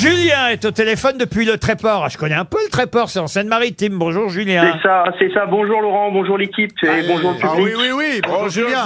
Julien est au téléphone depuis le Tréport. Ah, je connais un peu le Tréport, c'est en Seine-Maritime. Bonjour Julien. C'est ça, c'est ça. Bonjour Laurent, bonjour l'équipe et bonjour le public. Ah oui, oui, oui. Bonjour, Julien.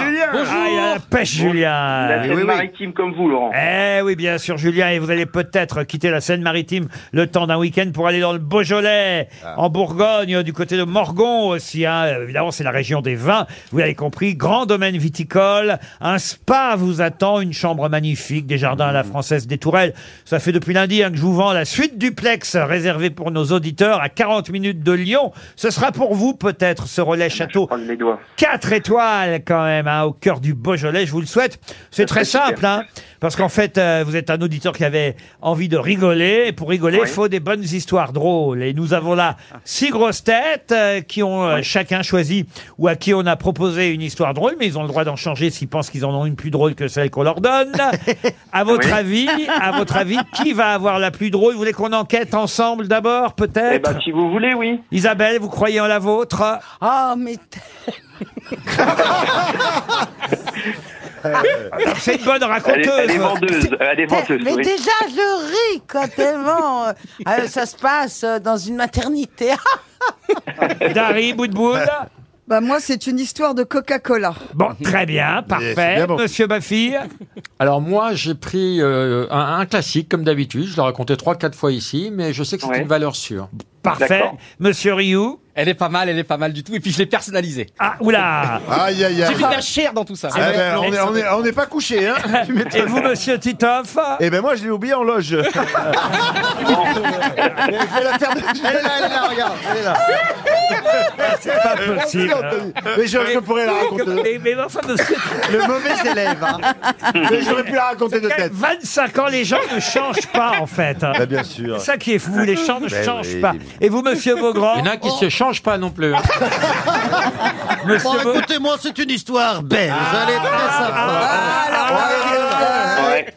Ah, il a la pêche Julien. La oui, oui. Seine-Maritime comme vous, Laurent. Eh oui, bien sûr, Julien, et vous allez peut-être quitter la Seine-Maritime le temps d'un week-end pour aller dans le Beaujolais, en Bourgogne, du côté de Morgon aussi. hein. Évidemment, c'est la région des vins. Vous l'avez compris, grand domaine viticole. Un spa vous attend, une chambre magnifique, des jardins à la française des Tourelles. Ça fait depuis lundi que je vous vends la suite duplex réservée pour nos auditeurs à 40 minutes de Lyon. Ce sera pour vous peut-être ce relais château. Prendre les doigts. 4 étoiles quand même hein, au cœur du Beaujolais, je vous le souhaite. C'est très simple, hein, parce qu'en fait, euh, vous êtes un auditeur qui avait envie de rigoler. Et pour rigoler, il Oui. faut des bonnes histoires drôles. Et nous avons là six grosses têtes euh, qui ont euh, chacun choisi ou à qui on a proposé une histoire drôle, mais ils ont le droit d'en changer s'ils pensent qu'ils en ont une plus drôle que celle qu'on leur donne. À votre Oui. avis, à votre avis, qui va avoir la plus drôle Vous voulez qu'on enquête ensemble d'abord, Eh peut-être ben, si vous voulez, oui. Isabelle, vous croyez en la vôtre Ah, mais C'est une bonne Elle est, raconteuse. elle est vendeuse. Elle est vendeuse, mais oui. déjà, je ris quand tellement euh, euh, ça se passe euh, dans une maternité. Dari, Boudboul. Bah moi, c'est une histoire de Coca-Cola. Bon, très bien, parfait. bien bon. Monsieur Baffy, Alors moi, j'ai pris euh, un, un classique comme d'habitude. Je l'ai raconté trois, quatre fois ici, mais je sais que c'est Ouais. une valeur sûre. parfait. D'accord. Monsieur Rioux. Elle est pas mal, elle est pas mal du tout. Et puis je l'ai personnalisée. Ah, oula Aïe, aïe, J'ai aïe. mis de la chair dans tout ça. Eh ben, on est- on est- on n'est pas couché, hein. Et vous, monsieur Titoff Eh ben moi, je l'ai oublié en loge. je vais la faire. Elle est là, elle est là, regarde. Elle est là. C'est pas possible. Mais je, je pourrais la raconter. Mais, mais enfin, monsieur, Le mauvais élève. Hein. Mais j'aurais pu la raconter de tête. 25 ans, les gens ne changent pas, en fait. Bah, bien sûr. C'est ça qui est fou, les gens ne Ben changent oui. pas. Et vous, monsieur Beaugrand Il y en a qui se changent pas non plus. hein. Monsieur Bon, Beau- écoutez-moi, c'est une histoire belge. Elle est très sympa.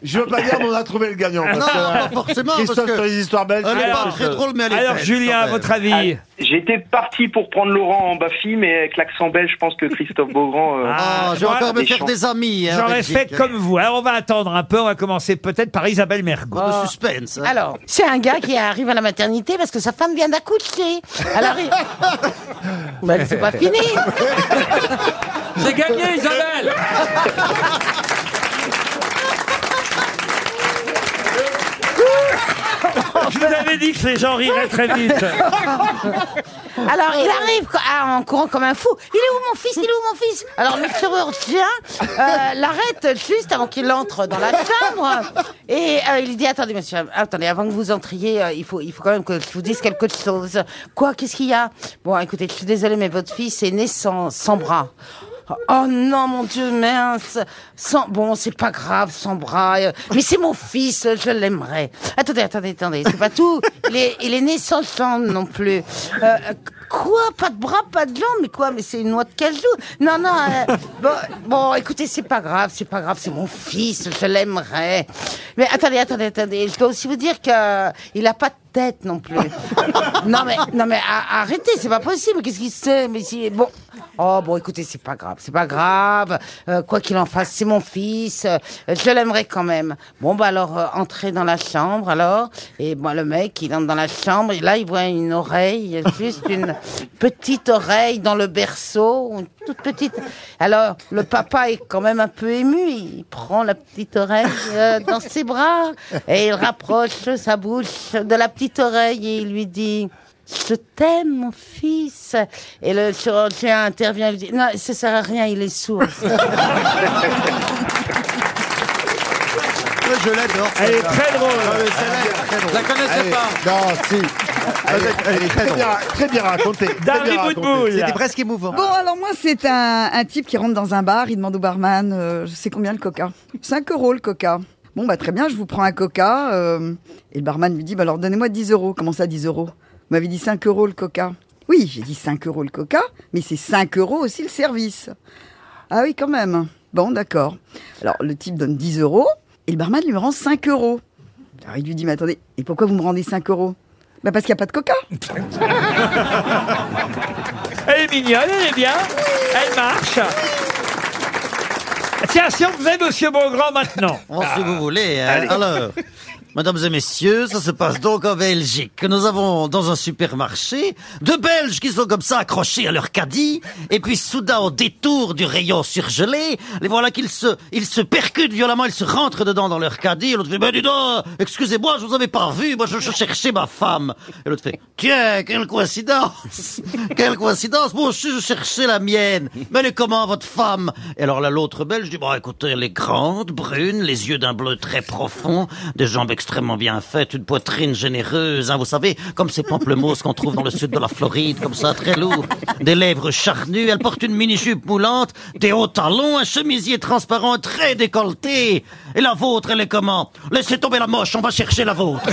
Je veux pas dire, mais on a trouvé le gagnant. parce non, que, pas forcément, parce Christophe que- sur les histoires belges. Elle est Alors, pas très drôle, mais elle est Alors, Julien, quand à même. votre avis J'étais parti pour prendre Laurent en Baffy, mais avec l'accent belge, je pense que Christophe Beaugrand. euh, Ah, je vais encore me faire des amis. hein, J'en en respecte comme vous. Alors, on va attendre un peu. On va commencer peut-être par Isabelle Mergo. Le suspense. hein. Alors, c'est un gars qui arrive à la maternité parce que sa femme vient d'accoucher. Alors, il... bah, c'est pas fini. C'est gagné, Isabelle Je vous avais dit que les gens riraient très vite. Alors, il arrive ah, en courant comme un fou. Il est où mon fils? Il est où mon fils? Alors, le chirurgien euh, l'arrête juste avant qu'il entre dans la chambre. Et euh, il dit, attendez, monsieur, attendez, avant que vous entriez, euh, il, faut, il faut quand même que je vous dise quelque chose. Quoi? Qu'est-ce qu'il y a? Bon, écoutez, je suis désolée, mais votre fils est né sans, sans bras. Oh non, mon Dieu, mince. Sans, bon, c'est pas grave, sans bras. euh, Mais c'est mon fils, je l'aimerais. Attendez, attendez, attendez, c'est pas tout. Il est, il est né sans jambes non plus. Euh, quoi Pas de bras, pas de jambes Mais quoi Mais c'est une noix de cajou Non, non. euh, bon, bon, écoutez, c'est pas grave, c'est pas grave, c'est mon fils, je l'aimerais. Mais attendez, attendez, attendez. Je dois aussi vous dire que il a pas de tête non plus. non mais, non mais arrêtez, c'est pas possible. Qu'est-ce qu'il sait Mais si, bon. Oh bon, écoutez, c'est pas grave, c'est pas grave. Euh, quoi qu'il en fasse, c'est mon fils. Euh, je l'aimerais quand même. Bon bah alors, euh, entrez dans la chambre alors. Et bon, le mec, il entre dans la chambre et là, il voit une oreille, juste une petite oreille dans le berceau, une toute petite. Alors, le papa est quand même un peu ému. Il prend la petite oreille euh, dans ses bras et il rapproche sa bouche de la petite oreille et il lui dit. Je t'aime, mon fils. Et le chirurgien intervient et lui dit Non, ça sert à rien, il est sourd. Je l'adore. Elle est très drôle. Je la connaissais pas. Non, si. Elle est, elle est très, bien, très bien racontée. très bien racontée. Boudboul. presque émouvant. Bon, alors moi, c'est un, un type qui rentre dans un bar, il demande au barman, euh, je sais combien le coca? 5 euros le coca. Bon, bah très bien, je vous prends un coca. euh, et le barman lui dit, bah alors donnez-moi 10 euros. Comment ça, 10 euros? M'avez dit 5 euros le coca. Oui, j'ai dit 5 euros le coca, mais c'est 5 euros aussi le service. Ah oui, quand même. Bon, d'accord. Alors, le type donne 10 euros, et le barman lui rend 5 euros. Alors, il lui dit, mais attendez, et pourquoi vous me rendez 5 euros? Bah parce qu'il n'y a pas de coca. Elle est mignonne, elle est bien. Elle marche. Tiens, si on faisait Monsieur Beaugrand maintenant. Bon, si vous voulez. hein. Alors, Mesdames et messieurs, ça se passe donc en Belgique. Nous avons dans un supermarché deux Belges qui sont comme ça accrochés à leur caddie, et puis soudain au détour du rayon surgelé, les voilà qu'ils se, ils se percutent violemment, ils se rentrent dedans dans leur caddie, et l'autre fait, ben dis donc, excusez-moi, je vous avais pas revu, moi je, je cherchais ma femme. Et l'autre fait, tiens, quelle coïncidence, quelle coïncidence, moi aussi je cherchais la mienne, mais elle est comment votre femme? Et alors là l'autre Belge dit, bon écoutez, elle est grande, brune, les yeux d'un bleu très profond, des jambes extrêmement bien faites, une poitrine généreuse, hein, vous savez, comme ces pamplemousses qu'on trouve dans le sud de la Floride, comme ça, très lourd, des lèvres charnues, elle porte une mini-jupe moulante, des hauts talons, un chemisier transparent très décolleté. Et la vôtre, elle est comment? Laissez tomber la moche, on va chercher la vôtre. hein.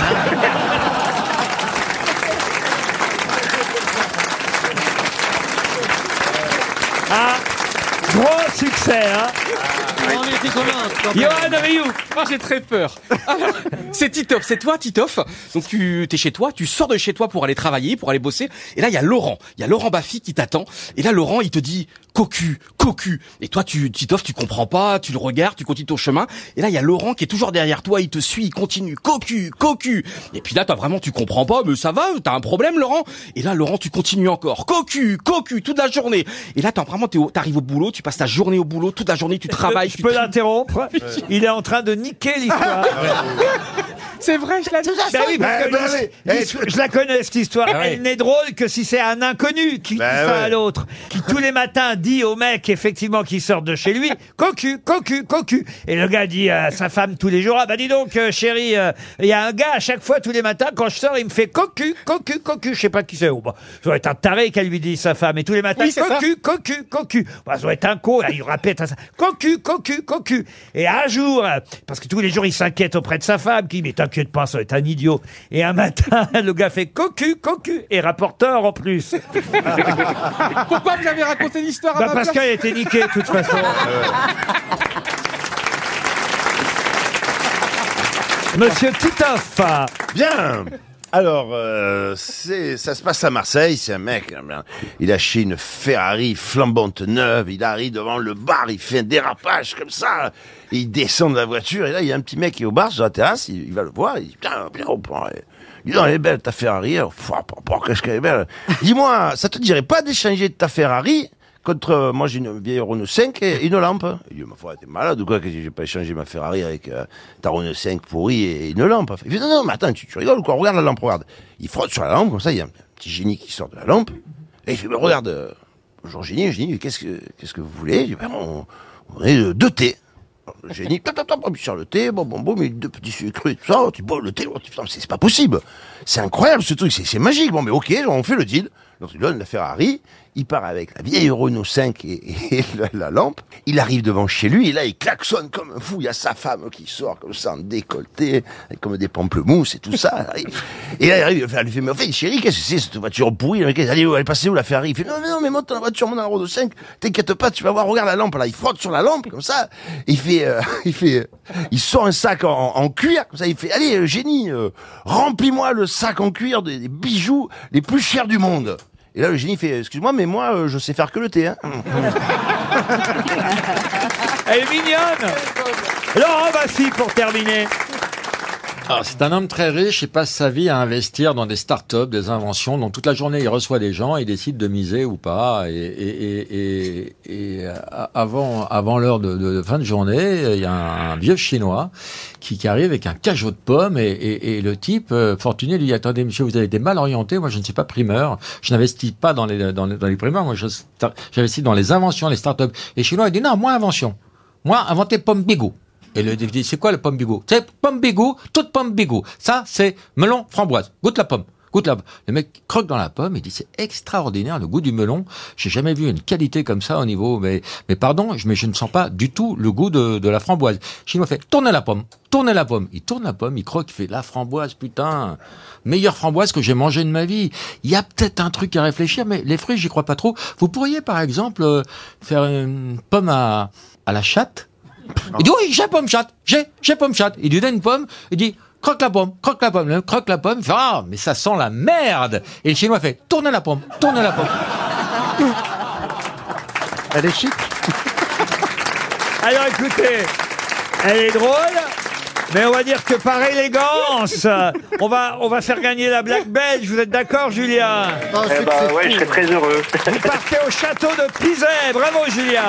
Ah, gros succès, hein Johan Rioux Moi j'ai très peur. Alors, c'est Titoff, c'est toi Titoff. Donc tu es chez toi, tu sors de chez toi pour aller travailler, pour aller bosser. Et là il y a Laurent, il y a Laurent Baffy qui t'attend. Et là Laurent il te dit cocu, cocu. Et toi tu Titoff tu comprends pas, tu le regardes, tu continues ton chemin. Et là il y a Laurent qui est toujours derrière toi, il te suit, il continue cocu, cocu. Et puis là toi vraiment tu comprends pas, mais ça va, t'as un problème Laurent. Et là Laurent tu continues encore cocu, cocu toute la journée. Et là t'as vraiment t'es au- t'arrives au boulot, tu passes ta journée au boulot, toute la journée tu travailles. Je peux l'interrompre. Il est en train de niquer l'histoire. C'est vrai, je façon, Ben oui, parce que l'his- oui. l'histoire- je la connais cette histoire. Ah oui. Elle n'est drôle que si c'est un inconnu qui dit Ben ça ouais. à l'autre, qui tous les matins dit au mec effectivement qui sort de chez lui, cocu, cocu, cocu. Et le gars dit à sa femme tous les jours, ah bah dis donc euh, chérie, euh, il y a un gars à chaque fois tous les matins quand je sors, il me fait cocu, cocu, cocu. Je sais pas qui c'est. Oh, bah, ça doit être un taré qu'elle lui dit sa femme. Et tous les matins, Oui, c'est ça. cocu, cocu, cocu. Bah, ça doit être un con. Il répète à ça, cocu, cocu, cocu. Et un jour, euh, parce que tous les jours il s'inquiète auprès de sa femme, qui dit mais t'inquiète pas, ça va être un idiot. Et un matin, le gars fait cocu, cocu et rapporteur en plus. Pourquoi vous avez raconté l'histoire à Bah ma parce place qu'elle était niquée de toute façon. Monsieur Titoff. Bien. Alors, euh, ça se passe à Marseille. C'est un mec, euh, il a acheté une Ferrari flambante neuve. Il arrive devant le bar, il fait un dérapage comme ça. Il descend de la voiture et là, il y a un petit mec qui est au bar sur la terrasse. Il, va le voir. Il dit Putain, bien, on prend. Dis donc, elle est belle ta Ferrari. Pff, Qu'est-ce qu'elle est belle. Dis-moi, ça te dirait pas d'échanger ta Ferrari contre, euh, moi j'ai une vieille Renault 5 et une lampe. Il dit, ma foi, t'es malade ou quoi? Que j'ai pas échangé ma Ferrari avec euh, ta Renault 5 pourrie et une lampe? Il fait, non, non, mais attends, tu, rigoles ou quoi? Regarde la lampe, regarde. Il frotte sur la lampe, comme ça, il y a un petit génie qui sort de la lampe. Et il fait, regarde, euh, bonjour génie, génie, qu'est-ce que, qu'est-ce que vous voulez? Il dit, Ben, on, on est euh, deux thés. Le génie, tap, tap, tap, il sort le thé, bon, bon, bon, mais deux petits sucres et tout ça, tu bois le thé, oh, c'est pas possible. C'est incroyable ce truc, c'est magique. Bon, mais ok, on fait le deal. Donc il donne la Ferrari, il part avec la vieille Renault 5 et, la, la lampe. Il arrive devant chez lui et là il klaxonne comme un fou. Il y a sa femme qui sort comme ça en décolleté, comme des pamplemousses et tout ça. Et là il arrive, elle lui fait mais en fait chérie qu'est-ce que c'est cette voiture pourrie? Elle est passée où la Ferrari Il fait non mais non mais monte dans la voiture, monte dans la Renault 5. T'inquiète pas, tu vas voir, regarde la lampe là. Il frotte sur la lampe comme ça. Il fait, euh, il fait, euh, il sort un sac en, cuir comme ça. Il fait allez euh, génie, remplis-moi le sac en cuir des bijoux les plus chers du monde. Et là, le génie fait, excuse-moi, mais moi, euh, je sais faire que le thé. Hein. Elle est mignonne. Laurent Baffy pour terminer. Alors, c'est un homme très riche, il passe sa vie à investir dans des start-up, des inventions. Donc toute la journée, il reçoit des gens, il décide de miser ou pas. Et, et, et, et, euh, avant, avant l'heure de, de- de fin de journée, il y a un, vieux chinois qui, qui arrive avec un cajot de pommes et, le type euh, fortuné lui dit attendez monsieur, vous avez été mal orienté. Moi, je ne suis pas primeur. Je n'investis pas dans les dans les, dans les primeurs. Moi, j'investis dans les inventions, les start-up. Et chinois il dit non, moi invention. Moi, inventer pomme bigot. Et le dit, c'est quoi le pomme bigot C'est pomme bigot, toute pomme bigot. Ça, c'est melon framboise. Goûte la pomme. Goûte la Le mec croque dans la pomme et dit, c'est extraordinaire le goût du melon. J'ai jamais vu une qualité comme ça au niveau, mais, mais pardon, mais je ne sens pas du tout le goût de, de la framboise. Chinois fait, tournez la pomme, tournez la pomme. Il tourne la pomme, il croque, il fait la framboise, putain. Meilleure framboise que j'ai mangée de ma vie. Il y a peut-être un truc à réfléchir, mais les fruits, j'y crois pas trop. Vous pourriez, par exemple, euh, faire une pomme à, à la chatte. Il dit oui, j'ai pomme chatte, j'ai, j'ai pomme chatte. Il lui donne une pomme, il dit croque la pomme, croque la pomme, croque la pomme, il fait ah mais ça sent la merde. Et le chinois fait tourne la pomme, tourne la pomme. Elle est chic. Alors écoutez, elle est drôle, Mais on va dire que par élégance, on va, on va faire gagner la blague belge. Vous êtes d'accord, Julien? Eh bah ouais, je serais très heureux. Vous partez au château de Pizet. Bravo, Julien.